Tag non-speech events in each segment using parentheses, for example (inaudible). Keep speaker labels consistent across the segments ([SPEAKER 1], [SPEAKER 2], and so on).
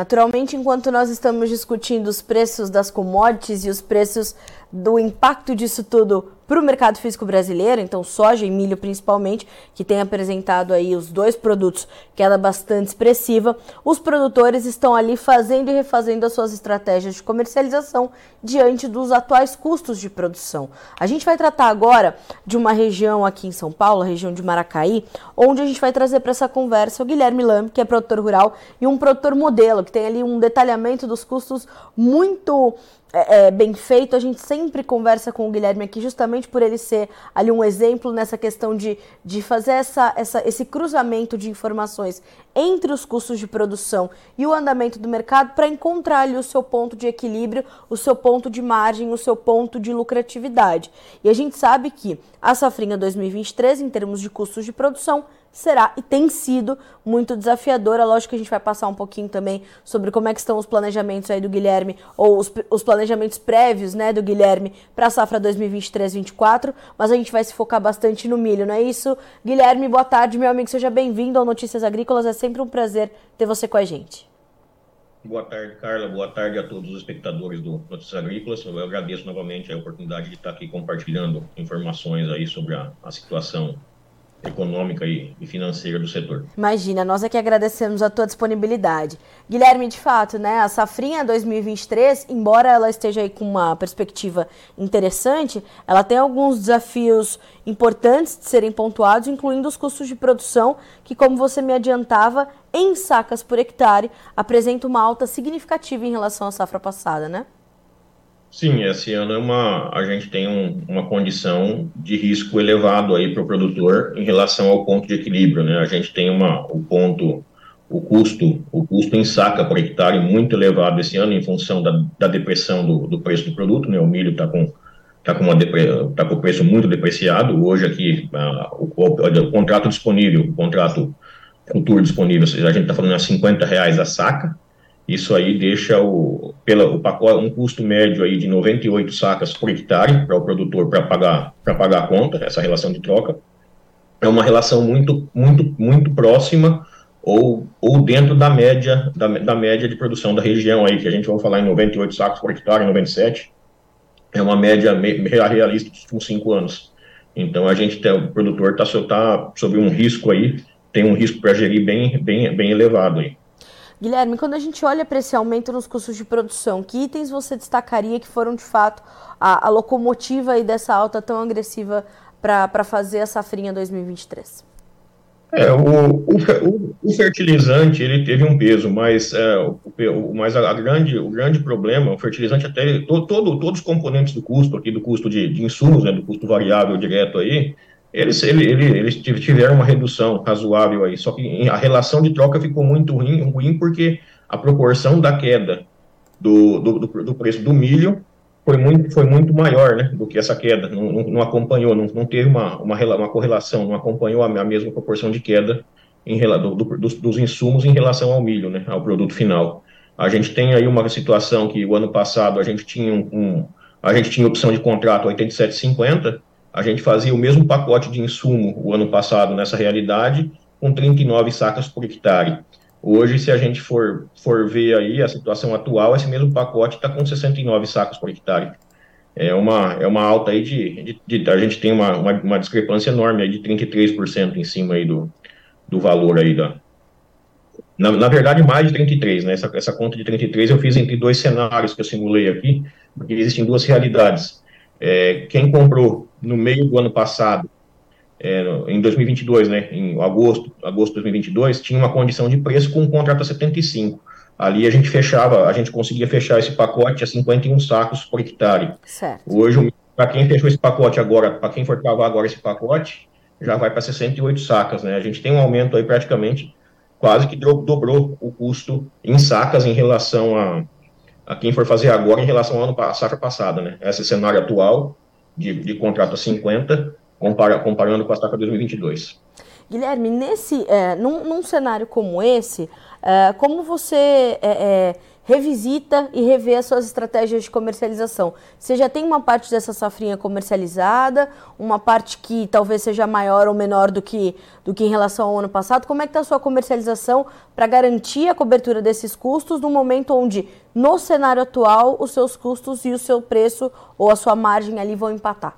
[SPEAKER 1] Naturalmente, enquanto nós estamos discutindo os preços das commodities e os preços do impacto disso tudo para o mercado físico brasileiro, então soja e milho principalmente, que tem apresentado aí os dois produtos queda bastante expressiva, os produtores estão ali fazendo e refazendo as suas estratégias de comercialização diante dos atuais custos de produção. A gente vai tratar agora de uma região aqui em São Paulo, a região de Maracaí, onde a gente vai trazer para essa conversa o Guilherme Lam, que é produtor rural e um produtor modelo, que tem ali um detalhamento dos custos muito é, é, bem feito. A gente sempre conversa com o Guilherme aqui, justamente por ele ser ali um exemplo nessa questão de, de fazer essa, essa, esse cruzamento de informações entre os custos de produção e o andamento do mercado para encontrar ali o seu ponto de equilíbrio, o seu ponto de margem, o seu ponto de lucratividade. E a gente sabe que a safrinha 2023, em termos de custos de produção, será e tem sido muito desafiadora. Lógico que a gente vai passar um pouquinho também sobre como é que estão os planejamentos aí do Guilherme, ou os, os planejamentos prévios, né, do Guilherme para a safra 2023-24, mas a gente vai se focar bastante no milho, não é isso? Guilherme, boa tarde, meu amigo, seja bem-vindo ao Notícias Agrícolas, é sempre um prazer ter você com a gente.
[SPEAKER 2] Boa tarde, Carla. Boa tarde a todos os espectadores do Notícias Agrícolas. Eu agradeço novamente a oportunidade de estar aqui compartilhando informações aí sobre a, a situação econômica e, financeira do setor.
[SPEAKER 1] Imagina, nós que agradecemos a tua disponibilidade. Guilherme, de fato, né, a safrinha 2023, embora ela esteja aí com uma perspectiva interessante, ela tem alguns desafios importantes de serem pontuados, incluindo os custos de produção, que como você me adiantava, em sacas por hectare, apresenta uma alta significativa em relação à safra passada, né?
[SPEAKER 2] Sim, esse ano é uma, a gente tem um, uma condição de risco elevado aí para o produtor em relação ao ponto de equilíbrio, né? A gente tem uma, o ponto, o custo, o custo em saca por hectare muito elevado esse ano em função da, da depressão do, do preço do produto, né? O milho está com está com, uma tá com o preço muito depreciado. Hoje aqui, o, o, o, contrato disponível, o contrato futuro disponível, a gente está falando a 50 reais a saca, isso aí deixa o, pela, o pacote, um custo médio aí de 98 sacas por hectare para o produtor para pagar, pagar a conta, essa relação de troca. É uma relação muito, muito, muito próxima ou, ou dentro da média, da, da média de produção da região aí, que a gente vai falar em 98 sacos por hectare, 97, é uma média realista dos últimos cinco anos. Então a gente tem, o produtor está tá sobre um risco aí, tem um risco para gerir bem, bem, bem elevado aí.
[SPEAKER 1] Guilherme, quando a gente olha para esse aumento nos custos de produção, que itens você destacaria que foram de fato a, a locomotiva aí dessa alta tão agressiva para fazer a safrinha 2023?
[SPEAKER 2] É, o, o, o, fertilizante ele teve um peso, mas, é, o, mas a, grande, o grande problema, o fertilizante até todo, todo, todos os componentes do custo aqui, do custo de, de insumos, né, do custo variável direto aí, eles, ele, ele, eles tiveram uma redução razoável aí, só que a relação de troca ficou muito ruim, ruim porque a proporção da queda do, do, do, preço do milho foi muito, foi muito maior né, do que essa queda, não, não, não acompanhou, não, não teve uma, uma, uma, correlação, não acompanhou a, mesma proporção de queda em, do, do, dos, dos insumos em relação ao milho, né, ao produto final. A gente tem aí uma situação que o ano passado a gente tinha um, um a gente tinha opção de contrato 87,50, a gente fazia o mesmo pacote de insumo o ano passado nessa realidade, com 39 sacas por hectare. Hoje, se a gente for, for ver aí a situação atual, esse mesmo pacote está com 69 sacas por hectare. É uma, é uma alta aí de, de, de A gente tem uma, uma, uma, discrepância enorme aí de 33% em cima aí do, do valor aí da. Na, na verdade, mais de 33, né? Essa, essa conta de 33 eu fiz entre dois cenários que eu simulei aqui, porque existem duas realidades. É, quem comprou no meio do ano passado, é, em 2022, né, em agosto, agosto de 2022, tinha uma condição de preço com um contrato a 75. Ali a gente fechava, a gente conseguia fechar esse pacote a 51 sacos por hectare. Certo. Hoje, para quem fechou esse pacote agora, para quem for travar agora esse pacote, já vai para 68 sacas, né? A gente tem um aumento aí praticamente quase que dobrou o custo em sacas em relação a, a quem for fazer agora em relação ao ano à safra passada, né? Esse cenário atual de, de contrato a 50, compara, comparando com a safra 2022.
[SPEAKER 1] Guilherme, nesse, é, num, num cenário como esse, é, como você é, é, revisita e revê as suas estratégias de comercialização. Você já tem uma parte dessa safrinha comercializada, uma parte que talvez seja maior ou menor do que, do que em relação ao ano passado. Como é que está a sua comercialização para garantir a cobertura desses custos no momento onde, no cenário atual, os seus custos e o seu preço ou a sua margem ali vão empatar?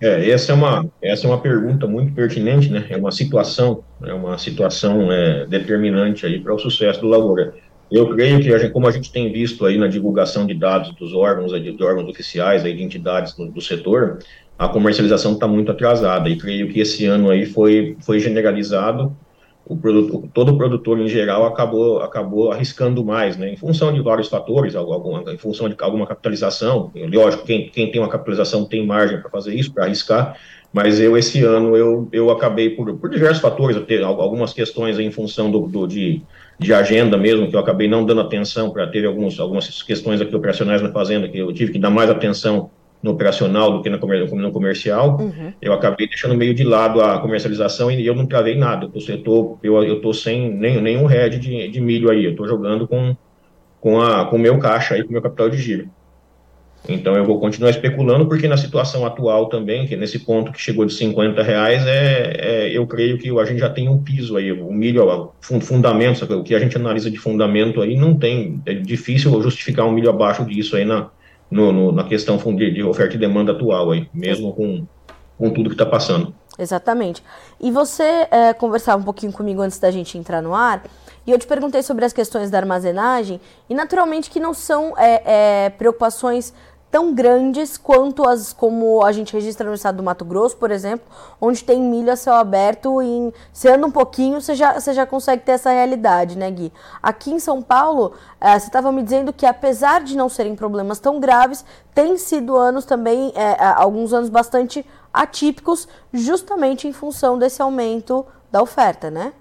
[SPEAKER 2] É, essa é uma, essa é uma pergunta muito pertinente, né? É uma situação, é uma situação é, determinante aí para o sucesso do Lavoura. Eu creio que, a gente, como a gente tem visto aí na divulgação de dados dos órgãos, de órgãos oficiais, aí, de entidades do, do setor, a comercialização está muito atrasada, e creio que esse ano aí foi, foi generalizado. O produto, todo produtor em geral acabou, acabou arriscando mais, né, em função de vários fatores, alguma, em função de alguma capitalização, lógico, quem, quem tem uma capitalização tem margem para fazer isso, para arriscar, mas eu, esse ano, eu, eu acabei, por, por diversos fatores, ter algumas questões em função do, do de, de agenda mesmo, que eu acabei não dando atenção para ter alguns, algumas questões aqui operacionais na fazenda, que eu tive que dar mais atenção no operacional do que no comercial, uhum. eu acabei deixando meio de lado a comercialização e eu não travei nada. Eu estou eu, eu tô sem nem, nenhum head de, de milho aí, eu estou jogando com com a com o meu caixa aí, com o meu capital de giro. Então eu vou continuar especulando, porque na situação atual também, que nesse ponto que chegou de 50 reais, é, é eu creio que a gente já tem um piso aí, o milho, o fundamento, o que a gente analisa de fundamento aí, não tem, é difícil justificar um milho abaixo disso aí na, no, no, na questão de, oferta e demanda atual, aí, mesmo com, com tudo que está passando.
[SPEAKER 1] Exatamente. E você é, conversava um pouquinho comigo antes da gente entrar no ar, e eu te perguntei sobre as questões da armazenagem, e naturalmente que não são é, é, preocupações tão grandes quanto as como a gente registra no estado do Mato Grosso, por exemplo, onde tem milho a céu aberto e você anda um pouquinho, você já, você já consegue ter essa realidade, né, Gui? Aqui em São Paulo, é, você estava me dizendo que apesar de não serem problemas tão graves, tem sido anos também, é, alguns anos bastante atípicos, justamente em função desse aumento da oferta, né?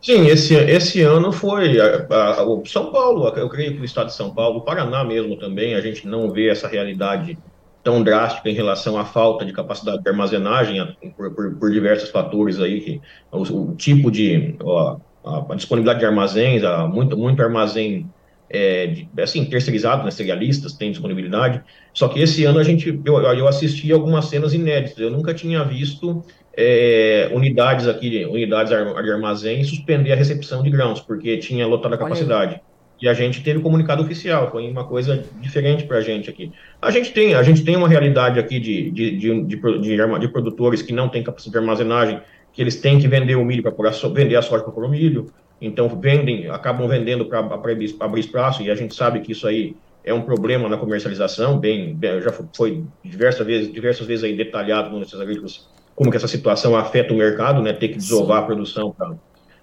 [SPEAKER 2] Sim, esse, esse ano foi a, a, a, São Paulo, eu creio que o estado de São Paulo, o Paraná mesmo também, a gente não vê essa realidade tão drástica em relação à falta de capacidade de armazenagem por, por, por diversos fatores aí, que, o, o tipo de ó, a, disponibilidade de armazéns, muito, muito armazém é, de, assim, terceirizado, né, serialistas têm disponibilidade, só que esse ano a gente, eu, eu assisti algumas cenas inéditas, eu nunca tinha visto é, unidades aqui, unidades de armazém, suspender a recepção de grãos, porque tinha lotada a capacidade. E a gente teve comunicado oficial, foi uma coisa diferente para a gente aqui. A gente tem, a gente tem uma realidade aqui de, de, de, de, de, produtores que não têm capacidade de armazenagem, que eles têm que vender o milho para vender a soja para pôr o milho, então vendem, acabam vendendo para abrir, espaço, e a gente sabe que isso aí é um problema na comercialização, bem, bem já foi diversas vezes, diversas vezes aí detalhado nos agrícolas como que essa situação afeta o mercado, né? Ter que desovar Sim. a produção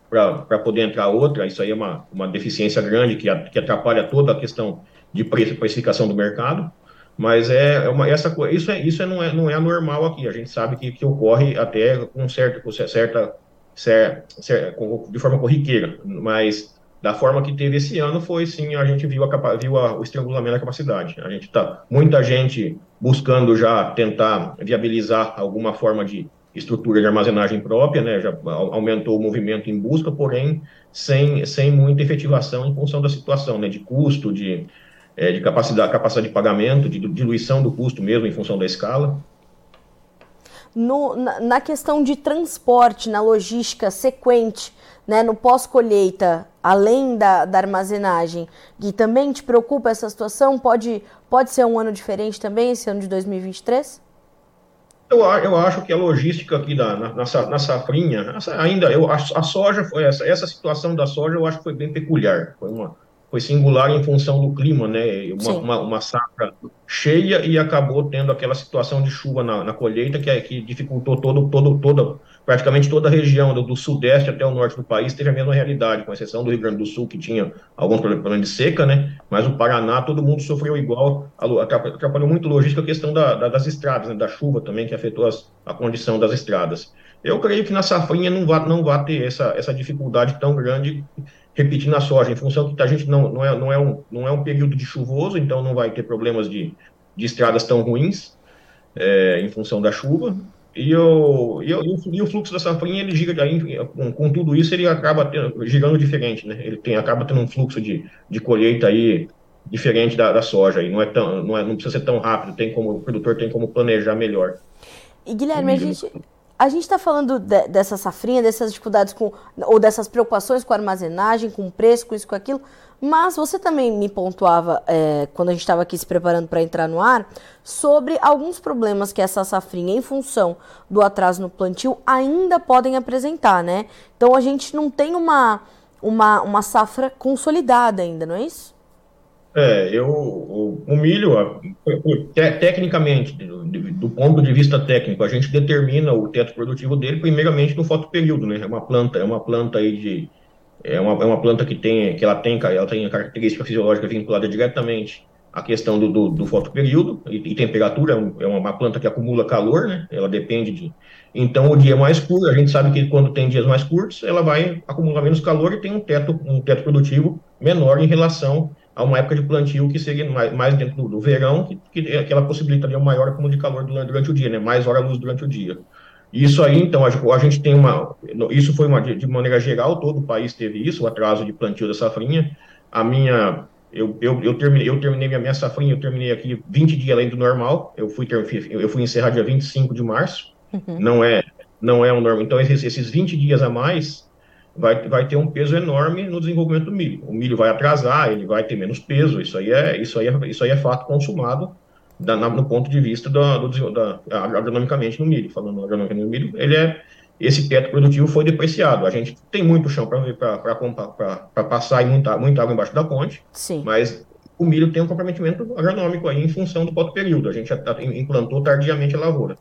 [SPEAKER 2] para poder entrar outra, isso aí é uma, uma deficiência grande que, que atrapalha toda a questão de precificação do mercado. Mas é, é uma, essa isso é isso é, não é não é anormal aqui. A gente sabe que, que ocorre até com certo com certa de forma corriqueira, mas da forma que teve esse ano foi sim a gente viu a viu a, o estrangulamento da capacidade. A gente tá muita gente buscando já tentar viabilizar alguma forma de estrutura de armazenagem própria, né, já aumentou o movimento em busca, porém sem, sem muita efetivação em função da situação, né, de custo, de, é, de capacidade, capacidade de pagamento, de diluição do custo mesmo em função da escala.
[SPEAKER 1] No, na, na questão de transporte, na logística sequente, né, no pós-colheita, além da, da, armazenagem, e também te preocupa essa situação? Pode, pode ser um ano diferente também, esse ano de 2023?
[SPEAKER 2] Eu, eu acho que a logística aqui da, na, na, na safrinha, ainda, eu, a, a soja, foi essa, essa situação da soja eu acho que foi bem peculiar, foi uma, foi singular em função do clima, né? Uma, uma, uma, safra cheia e acabou tendo aquela situação de chuva na, na colheita que, é, que dificultou todo, todo, toda, praticamente toda a região, do, do, sudeste até o norte do país, teve a mesma realidade, com exceção do Rio Grande do Sul, que tinha alguns problemas de seca, né? Mas o Paraná, todo mundo sofreu igual, atrapalhou muito logística a questão da, da, das estradas, né? da chuva também, que afetou as, a condição das estradas. Eu creio que na safrinha não vai, não vai ter essa, essa dificuldade tão grande repetindo a soja, em função que a gente não, não, é, não, é um, não é um período de chuvoso, então não vai ter problemas de, de estradas tão ruins, é, em função da chuva. e, o, e, o, e o fluxo da safrinha, ele gira, aí, com, com tudo isso, ele acaba tendo, girando diferente, né? Ele tem, acaba tendo um fluxo de, de colheita aí diferente da, da soja, aí não, é tão, não, é, não precisa ser tão rápido, tem como, o produtor tem como planejar melhor.
[SPEAKER 1] E Guilherme, a gente, a gente está falando de, dessa safrinha, dessas dificuldades com, ou dessas preocupações com armazenagem, com preço, com isso, com aquilo, mas você também me pontuava, é, quando a gente estava aqui se preparando para entrar no ar, sobre alguns problemas que essa safrinha, em função do atraso no plantio, ainda podem apresentar, né? Então a gente não tem uma, uma, uma safra consolidada ainda, não é isso?
[SPEAKER 2] É, eu, o, milho, tecnicamente, do, do, ponto de vista técnico, a gente determina o teto produtivo dele primeiramente no fotoperíodo, né? É uma planta, é uma planta aí de é uma, é uma planta que tem que ela tem ela tem a característica fisiológica vinculada diretamente à questão do, do, do fotoperíodo e, e temperatura, é, é uma planta que acumula calor, né? Ela depende de então o dia é mais curto, a gente sabe que quando tem dias mais curtos, ela vai acumular menos calor e tem um teto um teto produtivo menor em relação a uma época de plantio que seria mais, mais dentro do, do verão, que, que, que ela possibilitaria um maior acúmulo de calor durante, o dia, né? Mais hora-luz durante o dia. Isso aí, então, a, a gente tem uma. Isso foi uma. De, de, maneira geral, todo o país teve isso, o atraso de plantio da safrinha. A minha. Eu, eu, eu, terminei, eu terminei minha, minha safrinha, eu terminei aqui 20 dias além do normal. Eu fui, ter, eu fui encerrar dia 25 de março. Uhum. Não é não é o normal. Então, esses, esses 20 dias a mais vai, vai ter um peso enorme no desenvolvimento do milho. O milho vai atrasar, ele vai ter menos peso, isso aí é, isso aí é, isso aí é fato consumado da, na, no ponto de vista do, do, da, agronomicamente no milho. Falando agronomicamente no milho, ele é, esse teto produtivo foi depreciado. A gente tem muito chão para passar e muita, muita água embaixo da ponte, Sim. mas o milho tem um comprometimento agronômico aí em função do ponto período. A gente já tá, implantou tardiamente a lavoura.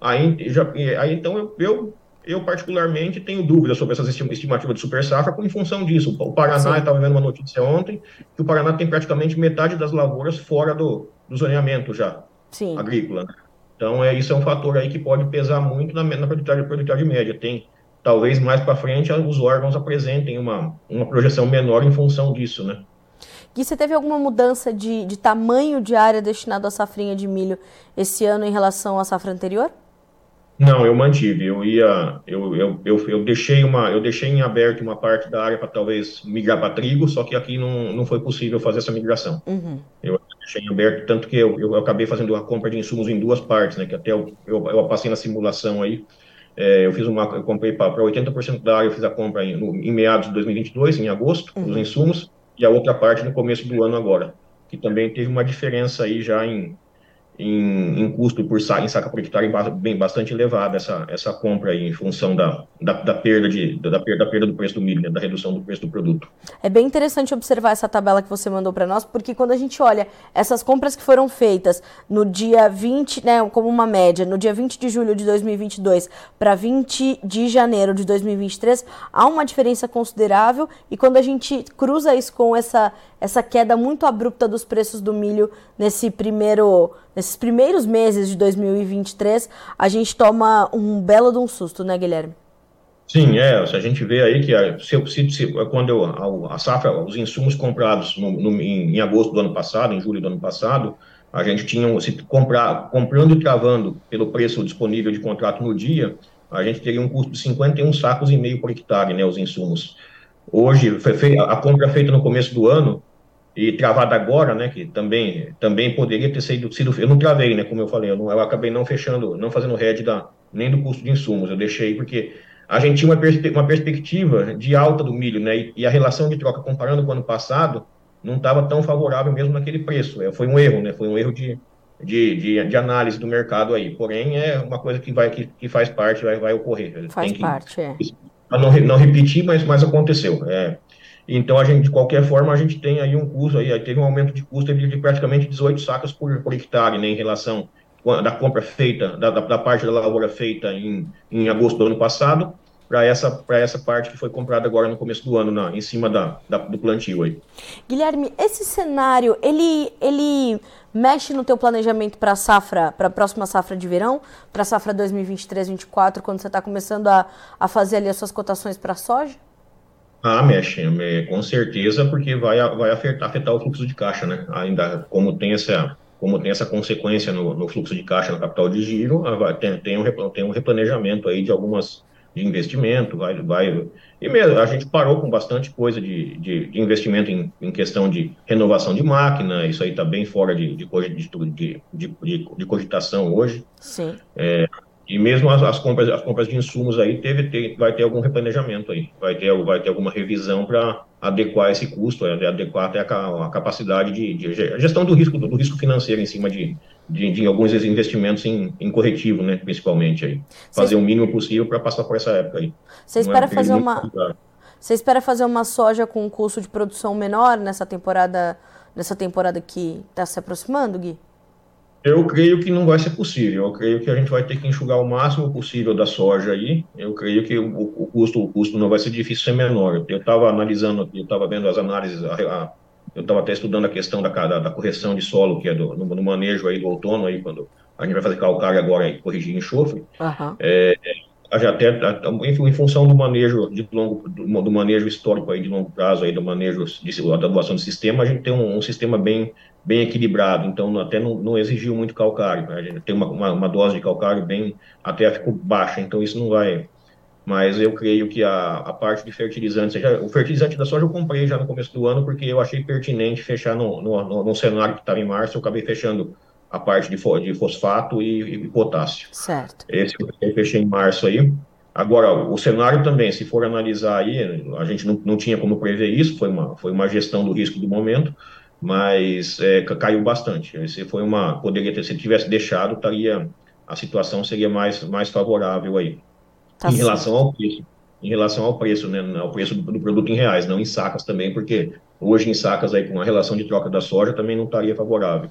[SPEAKER 2] Aí, já, aí então eu, eu eu, particularmente, tenho dúvidas sobre essas estimativas de super safra em função disso. O Paraná, estava vendo uma notícia ontem, que o Paraná tem praticamente metade das lavouras fora do, do zoneamento já, Sim. agrícola. Né? Então, é, isso é um fator aí que pode pesar muito na, na produtividade, produtividade média. Tem, talvez, mais para frente, os órgãos apresentem uma, uma projeção menor em função disso, né?
[SPEAKER 1] Gui, você teve alguma mudança de, de tamanho de área destinada à safrinha de milho esse ano em relação à safra anterior?
[SPEAKER 2] Não, eu mantive. Eu ia, eu, eu, eu, eu, deixei uma, eu deixei em aberto uma parte da área para talvez migrar para trigo, só que aqui não, não foi possível fazer essa migração. Uhum. Eu deixei em aberto, tanto que eu, eu acabei fazendo a compra de insumos em duas partes, né? Que até eu, eu, eu passei na simulação aí. É, eu fiz uma, eu comprei para 80% da área, eu fiz a compra em, no, em meados de 2022, em agosto, uhum. os insumos, e a outra parte no começo do ano agora, que também teve uma diferença aí já em em, em custo por saca, em saca por hectare bem bastante elevada essa, essa compra aí, em função da, da, da perda de, da, perda, da perda do preço do milho, né, da redução do preço do produto.
[SPEAKER 1] É bem interessante observar essa tabela que você mandou para nós, porque quando a gente olha essas compras que foram feitas no dia 20, né, como uma média, no dia 20 de julho de 2022 para 20 de janeiro de 2023, há uma diferença considerável e quando a gente cruza isso com essa, essa queda muito abrupta dos preços do milho nesse primeiro nesses primeiros meses de 2023, a gente toma um belo de um susto, né, Guilherme?
[SPEAKER 2] Sim, é. Se a gente vê aí que a, se, se, se, quando eu, a, a, safra, os insumos comprados no, no, em, em, agosto do ano passado, em julho do ano passado, a gente tinha, se comprar, comprando e travando pelo preço disponível de contrato no dia, a gente teria um custo de 51 sacos e meio por hectare, né, os insumos. Hoje, a compra feita no começo do ano, e travada agora, né, que também também poderia ter sido, sido eu não travei, né, como eu falei, eu, não, eu acabei não fechando, não fazendo head da, nem do custo de insumos, eu deixei porque a gente tinha uma, perspe uma perspectiva de alta do milho, né, e, e, a relação de troca comparando com o ano passado não estava tão favorável mesmo naquele preço, é, foi um erro, né, foi um erro de, de, de, de, análise do mercado aí, porém é uma coisa que vai que, que faz parte, vai, vai ocorrer.
[SPEAKER 1] Faz Tem parte, que, é.
[SPEAKER 2] Não, não repetir, mas, mas aconteceu, é então, a gente, de qualquer forma, a gente tem aí um custo, aí, teve um aumento de custo de praticamente 18 sacas por, por hectare, né, em relação da compra feita, da, da, parte da lavoura feita em, em agosto do ano passado, para essa, essa parte que foi comprada agora no começo do ano, na, em cima da, da, do plantio aí.
[SPEAKER 1] Guilherme, esse cenário, ele, ele mexe no teu planejamento para a safra, para a próxima safra de verão, para a safra 2023-2024, quando você está começando a, a fazer ali as suas cotações para soja?
[SPEAKER 2] Ah, mexe, com certeza, porque vai, vai afetar, afetar o fluxo de caixa, né? Ainda como tem essa, como tem essa consequência no, no fluxo de caixa no capital de giro, tem, tem, um, tem um replanejamento aí de algumas de investimento, vai, vai e mesmo a gente parou com bastante coisa de, de, de investimento em, em, questão de renovação de máquina, isso aí está bem fora de, de, de, de, cogitação hoje.
[SPEAKER 1] Sim.
[SPEAKER 2] É, e mesmo as, as, compras, as compras de insumos aí teve, ter, vai ter algum replanejamento aí, vai ter, vai ter alguma revisão para adequar esse custo, é, adequar até a, a capacidade de, de, gestão do risco, do, risco financeiro em cima de, de, de alguns investimentos em, em, corretivo, né, principalmente aí. Fazer o mínimo possível para passar por essa época aí.
[SPEAKER 1] Você é espera é fazer uma Você espera fazer uma soja com um custo de produção menor nessa temporada, nessa temporada que está se aproximando, Gui?
[SPEAKER 2] Eu creio que não vai ser possível. Eu creio que a gente vai ter que enxugar o máximo possível da soja aí. Eu creio que o, o custo, o custo não vai ser difícil ser menor. Eu estava analisando, eu estava vendo as análises, a, a, eu estava até estudando a questão da, da, da, correção de solo, que é do, no, no, manejo aí do outono aí quando a gente vai fazer calcário agora e corrigir enxofre.
[SPEAKER 1] Uhum.
[SPEAKER 2] É, até em função do manejo de longo do, manejo histórico aí de longo prazo aí do manejo de, da doação do sistema a gente tem um, um sistema bem bem equilibrado, então até não, não exigiu muito calcário, né? a gente tem uma, uma, uma, dose de calcário bem, até ficou baixa, então isso não vai, mas eu creio que a, a parte de fertilizantes, o fertilizante da soja eu comprei já no começo do ano, porque eu achei pertinente fechar no, no, no, no cenário que estava em março, eu acabei fechando a parte de, de fosfato e, e, potássio.
[SPEAKER 1] Certo.
[SPEAKER 2] Esse eu fechei em março aí, Agora, o cenário também, se for analisar aí, a gente não, não tinha como prever isso, foi uma, foi uma gestão do risco do momento, mas é, caiu bastante. Se foi uma, poderia ter, se tivesse deixado, estaria, a situação seria mais, mais favorável aí. Tá em relação ao preço, em relação ao preço, né, ao preço do, do, produto em reais, não em sacas também, porque hoje em sacas aí com a relação de troca da soja também não estaria favorável.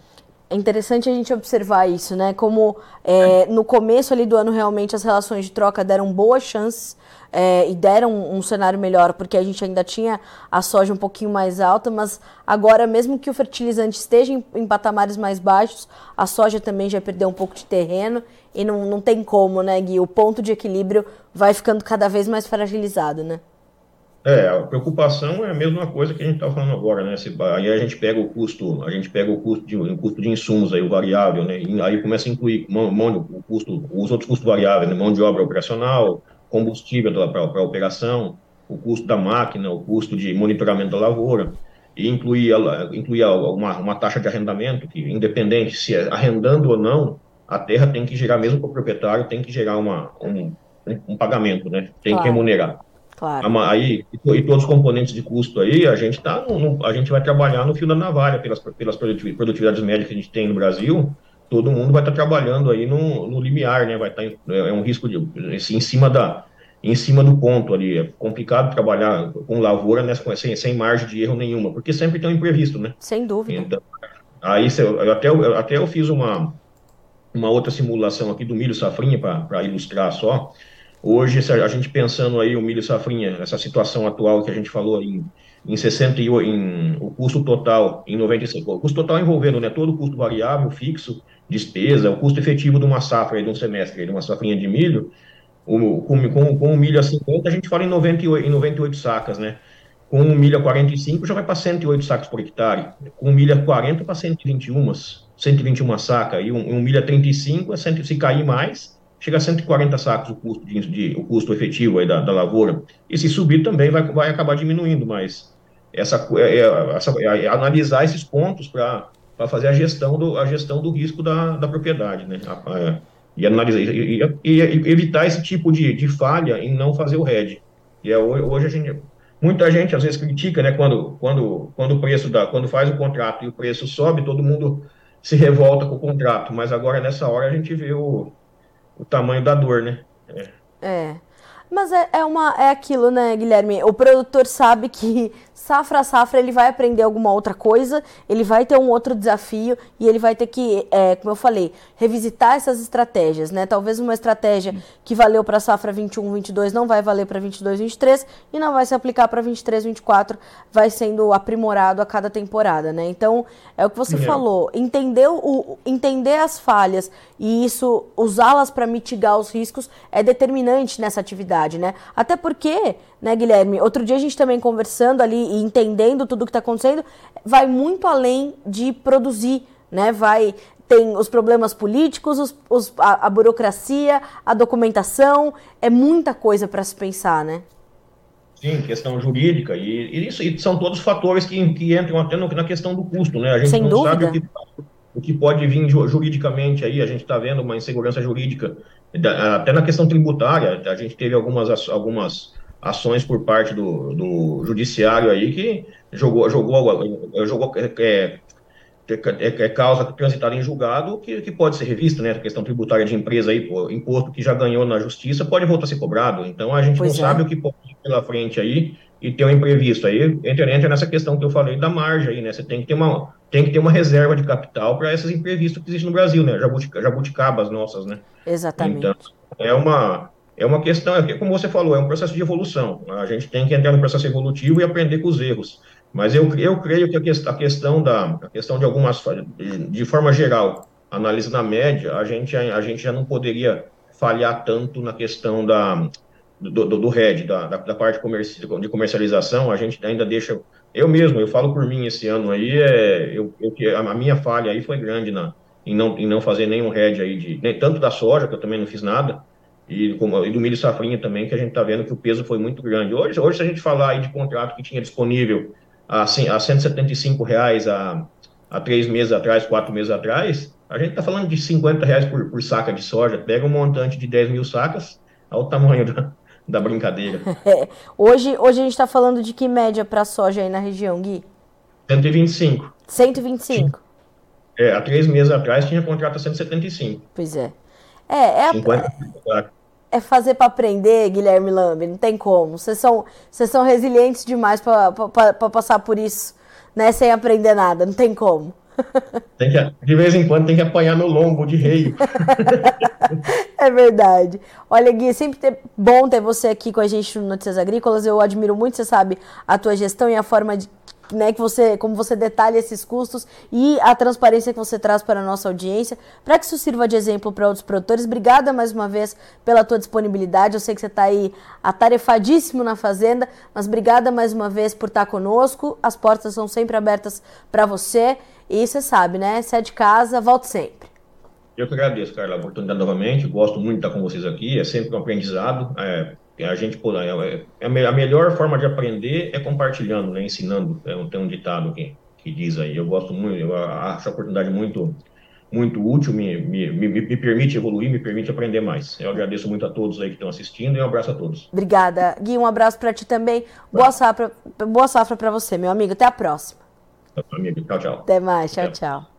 [SPEAKER 1] É interessante a gente observar isso, né? Como é, no começo ali do ano realmente as relações de troca deram boas chances é, e deram um, um, cenário melhor, porque a gente ainda tinha a soja um pouquinho mais alta, mas agora, mesmo que o fertilizante esteja em, em patamares mais baixos, a soja também já perdeu um pouco de terreno e não, não tem como, né, Gui? O ponto de equilíbrio vai ficando cada vez mais fragilizado, né?
[SPEAKER 2] É, a preocupação é a mesma coisa que a gente está falando agora, né? Se, aí a gente pega o custo, a gente pega o custo de, o custo de insumos, aí o variável, né? E aí começa a incluir mão, mão, o custo, os outros custos variáveis, né? mão de obra operacional, combustível para a operação, o custo da máquina, o custo de monitoramento da lavoura, e incluir, incluir uma, uma taxa de arrendamento, que independente se é arrendando ou não, a terra tem que gerar, mesmo para o proprietário, tem que gerar uma, um, um pagamento, né? Tem claro. que remunerar.
[SPEAKER 1] Claro.
[SPEAKER 2] Aí, e todos os componentes de custo aí, a gente tá no, a gente vai trabalhar no fio da navalha pelas, pelas produtividades médias que a gente tem no Brasil, todo mundo vai estar tá trabalhando aí no, no limiar, né? Vai estar tá, é, é um risco de assim, em cima da em cima do ponto ali. É complicado trabalhar com lavoura nessa, sem, sem margem de erro nenhuma, porque sempre tem um imprevisto, né?
[SPEAKER 1] Sem dúvida. Então,
[SPEAKER 2] aí eu, até, eu, até eu fiz uma, uma outra simulação aqui do milho safrinha para ilustrar só. Hoje, a gente pensando aí o milho safrinha, essa situação atual que a gente falou em, em 60 em, o custo total em 95, o custo total envolvendo né, todo o custo variável, fixo, despesa, o custo efetivo de uma safra, aí, de um semestre, de uma safrinha de milho, o, com, com, com o milho a 50, a gente fala em 98, em 98 sacas, né? Com o milho a 45, já vai para 108 sacos por hectare. Com o milho a 40, para 121, 121 sacas. E um, um milho a 35, se cair mais, chega a 140 sacos o custo, de, de o custo efetivo aí da, da, lavoura. E se subir também vai, vai acabar diminuindo, mas essa, é, é essa, é, é analisar esses pontos para fazer a gestão do, a gestão do risco da, da propriedade, né? E analisar e, e, e, evitar esse tipo de, de falha em não fazer o RED. E é, hoje a gente, muita gente às vezes critica, né, quando, quando, quando o preço da, quando faz o contrato e o preço sobe, todo mundo se revolta com o contrato, mas agora nessa hora a gente vê o, o tamanho da dor, né?
[SPEAKER 1] É. é. Mas é, é, uma, é aquilo, né, Guilherme? O produtor sabe que safra a safra ele vai aprender alguma outra coisa, ele vai ter um outro desafio e ele vai ter que, é, como eu falei, revisitar essas estratégias, né? Talvez uma estratégia que valeu para a safra 21, 22 não vai valer para 22, 23 e não vai se aplicar para 23, 24, vai sendo aprimorado a cada temporada, né? Então, é o que você é. falou, entender, o, entender as falhas e isso, usá-las para mitigar os riscos é determinante nessa atividade, né? Até porque né, Guilherme? Outro dia a gente também conversando ali e entendendo tudo o que está acontecendo, vai muito além de produzir né? Vai tem os problemas políticos, os, os, a, a, burocracia, a documentação, é muita coisa para se pensar, né?
[SPEAKER 2] Sim, questão jurídica, e, e isso e são todos fatores que, que entram até no, na questão do custo, né? A gente
[SPEAKER 1] Sem
[SPEAKER 2] não
[SPEAKER 1] dúvida.
[SPEAKER 2] sabe o que, o que pode vir juridicamente aí, a gente está vendo uma insegurança jurídica, até na questão tributária, a gente teve algumas, algumas ações por parte do, do judiciário aí que jogou, jogou, jogou é, é, é causa transitada em julgado que, que pode ser revista, né? A questão tributária de empresa aí, pô, imposto que já ganhou na justiça pode voltar a ser cobrado. Então a gente pois não é. sabe o que pode ir pela frente aí e ter um imprevisto. Aí entra, entra nessa questão que eu falei da margem aí, né? Você tem que ter uma, tem que ter uma reserva de capital para esses imprevistos que existem no Brasil, né? Jabutica, jabuticabas nossas, né?
[SPEAKER 1] Exatamente.
[SPEAKER 2] Então, é uma, é uma questão, é, como você falou, é um processo de evolução. A gente tem que entrar no processo evolutivo e aprender com os erros. Mas eu, eu creio que a questão, da, a questão de algumas, de, de forma geral, análise na média, a gente, a gente já não poderia falhar tanto na questão da, do, do, do RED, da, da, da parte de comercialização, a gente ainda deixa. Eu mesmo, eu falo por mim esse ano aí, é, eu, eu, a minha falha aí foi grande na, em, não, em não fazer nenhum RED aí, de, nem, tanto da soja, que eu também não fiz nada, e, e do milho safrinha também, que a gente está vendo que o peso foi muito grande. Hoje, hoje, se a gente falar aí de contrato que tinha disponível a, assim, a 175 reais há, há três meses atrás, quatro meses atrás, a gente está falando de 50 reais por, por saca de soja. Pega um montante de 10 mil sacas, olha o tamanho da, da brincadeira. (laughs)
[SPEAKER 1] Hoje, hoje a gente está falando de que média para soja aí na região, Gui?
[SPEAKER 2] 125.
[SPEAKER 1] 125?
[SPEAKER 2] É, há três meses atrás tinha contrato a 175.
[SPEAKER 1] Pois é. É, é, 50, é, é fazer para aprender, Guilherme Lambe, não tem como. Vocês são, vocês são resilientes demais para passar por isso, né, sem aprender nada, não tem como. (laughs)
[SPEAKER 2] Tem que, de vez em quando tem que apanhar no lombo de rei. (laughs)
[SPEAKER 1] é verdade. Olha, Gui, sempre ter, bom ter você aqui com a gente no Notícias Agrícolas. Eu admiro muito, você sabe, a tua gestão e a forma de, né, que você, como você detalha esses custos e a transparência que você traz para a nossa audiência, para que isso sirva de exemplo para outros produtores. Obrigada mais uma vez pela tua disponibilidade. Eu sei que você está aí atarefadíssimo na fazenda, mas obrigada mais uma vez por estar conosco. As portas são sempre abertas para você e você sabe, né? Se é de casa, volte sempre.
[SPEAKER 2] Eu que agradeço, Carla, a oportunidade novamente. Gosto muito de estar com vocês aqui. É sempre um aprendizado. É a gente é, é, a melhor forma de aprender é compartilhando, né, ensinando. É, tem um ditado que, que diz aí. Eu gosto muito, eu acho a oportunidade muito muito útil, me, me, me, me, permite evoluir, me permite aprender mais. Eu agradeço muito a todos aí que estão assistindo e um abraço a todos.
[SPEAKER 1] Obrigada. Gui, um abraço para ti também. Boa safra, boa safra para você, meu amigo. Até a próxima.
[SPEAKER 2] Amigo, tchau, tchau.
[SPEAKER 1] Até mais, tchau, tchau.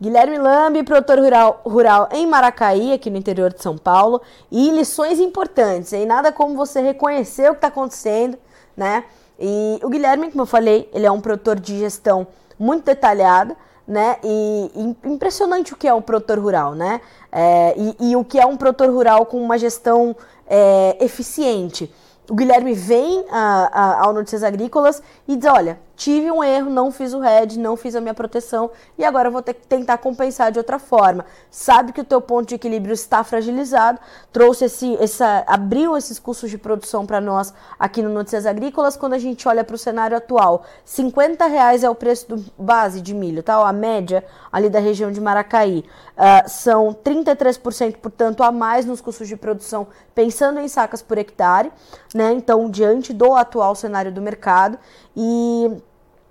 [SPEAKER 1] Guilherme Lambi, produtor rural, rural em Maracaí, aqui no interior de São Paulo, e lições importantes, e nada como você reconhecer o que está acontecendo, né? E o Guilherme, como eu falei, ele é um produtor de gestão muito detalhada, né? E, e impressionante o que é um produtor rural, né? É, e, e, o que é um produtor rural com uma gestão é, eficiente. O Guilherme vem a, a, ao Notícias Agrícolas e diz: olha, tive um erro, não fiz o RED, não fiz a minha proteção e agora vou ter que tentar compensar de outra forma. Sabe que o teu ponto de equilíbrio está fragilizado, trouxe esse, essa, abriu esses custos de produção para nós aqui no Notícias Agrícolas. Quando a gente olha para o cenário atual, 50 reais é o preço do base de milho, tá? A média ali da região de Maracaí. Uh, são 33%, portanto, a mais nos custos de produção, pensando em sacas por hectare, né? Então, diante do atual cenário do mercado e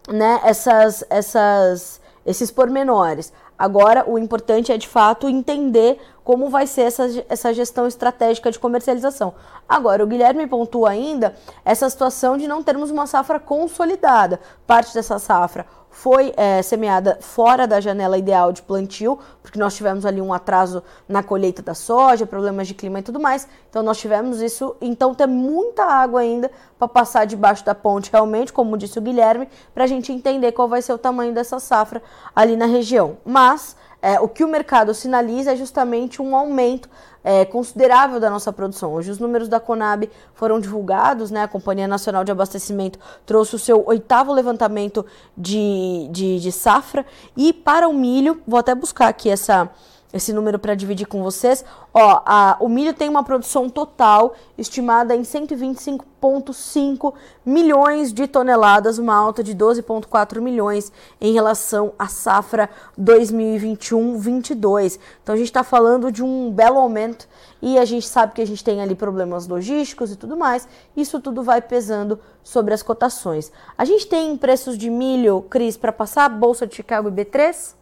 [SPEAKER 1] né, essas, essas, esses pormenores. Agora, o importante é de fato entender como vai ser essa, essa gestão estratégica de comercialização. Agora, o Guilherme pontua ainda essa situação de não termos uma safra consolidada. Parte dessa safra foi é, semeada fora da janela ideal de plantio, porque nós tivemos ali um atraso na colheita da soja, problemas de clima e tudo mais. Então nós tivemos isso, então tem muita água ainda para passar debaixo da ponte realmente, como disse o Guilherme, para a gente entender qual vai ser o tamanho dessa safra ali na região. Mas é, o que o mercado sinaliza é justamente um aumento é, considerável da nossa produção. Hoje os números da Conab foram divulgados, né? A Companhia Nacional de Abastecimento trouxe o seu oitavo levantamento de, de, de safra. E para o milho, vou até buscar aqui essa, esse número para dividir com vocês. Ó, a, o milho tem uma produção total estimada em 125,5 milhões de toneladas, uma alta de 12,4 milhões em relação à safra 2021-22. Então a gente está falando de um belo aumento e a gente sabe que a gente tem ali problemas logísticos e tudo mais. Isso tudo vai pesando sobre as cotações. A gente tem preços de milho, Cris, para passar Bolsa de Chicago e B3?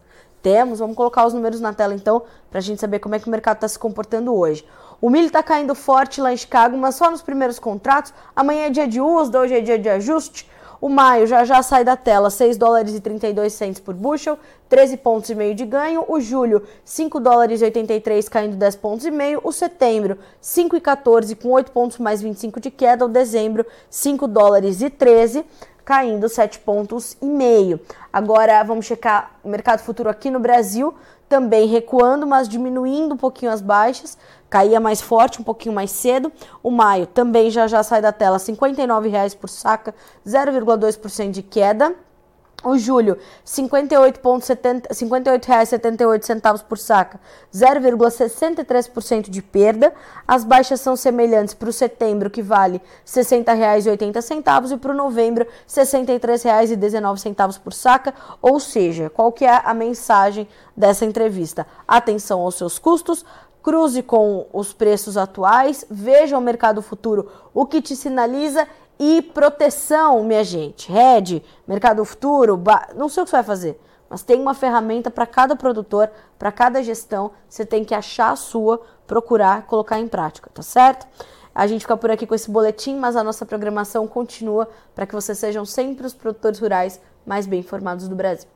[SPEAKER 1] Temos, vamos colocar os números na tela então, para a gente saber como é que o mercado está se comportando hoje. O milho está caindo forte lá em Chicago, mas só nos primeiros contratos. Amanhã é dia de USDA, hoje é dia de ajuste. O maio já já sai da tela, 6 dólares e 32 centes por bushel, 13 pontos e meio de ganho. O julho, 5 dólares e 83 caindo 10 pontos e meio. O setembro, 5 e 14 com 8 pontos mais 25 de queda. O dezembro, 5 dólares e 13 caindo 7 pontos e meio. Agora vamos checar o mercado futuro aqui no Brasil, também recuando, mas diminuindo um pouquinho as baixas, caía mais forte, um pouquinho mais cedo. O maio também já já sai da tela, R$ 59,00 por saca, 0,2% de queda. O julho, R$ 58,78 58 por saca, 0,63% de perda. As baixas são semelhantes para o setembro, que vale R$ 60,80, e para o novembro, R$ 63,19 por saca. Ou seja, qual que é a mensagem dessa entrevista? Atenção aos seus custos, cruze com os preços atuais, veja o mercado futuro, o que te sinaliza e proteção, minha gente. Red, Mercado Futuro, não sei o que você vai fazer, mas tem uma ferramenta para cada produtor, para cada gestão. Você tem que achar a sua, procurar, colocar em prática, tá certo? A gente fica por aqui com esse boletim, mas a nossa programação continua para que vocês sejam sempre os produtores rurais mais bem informados do Brasil.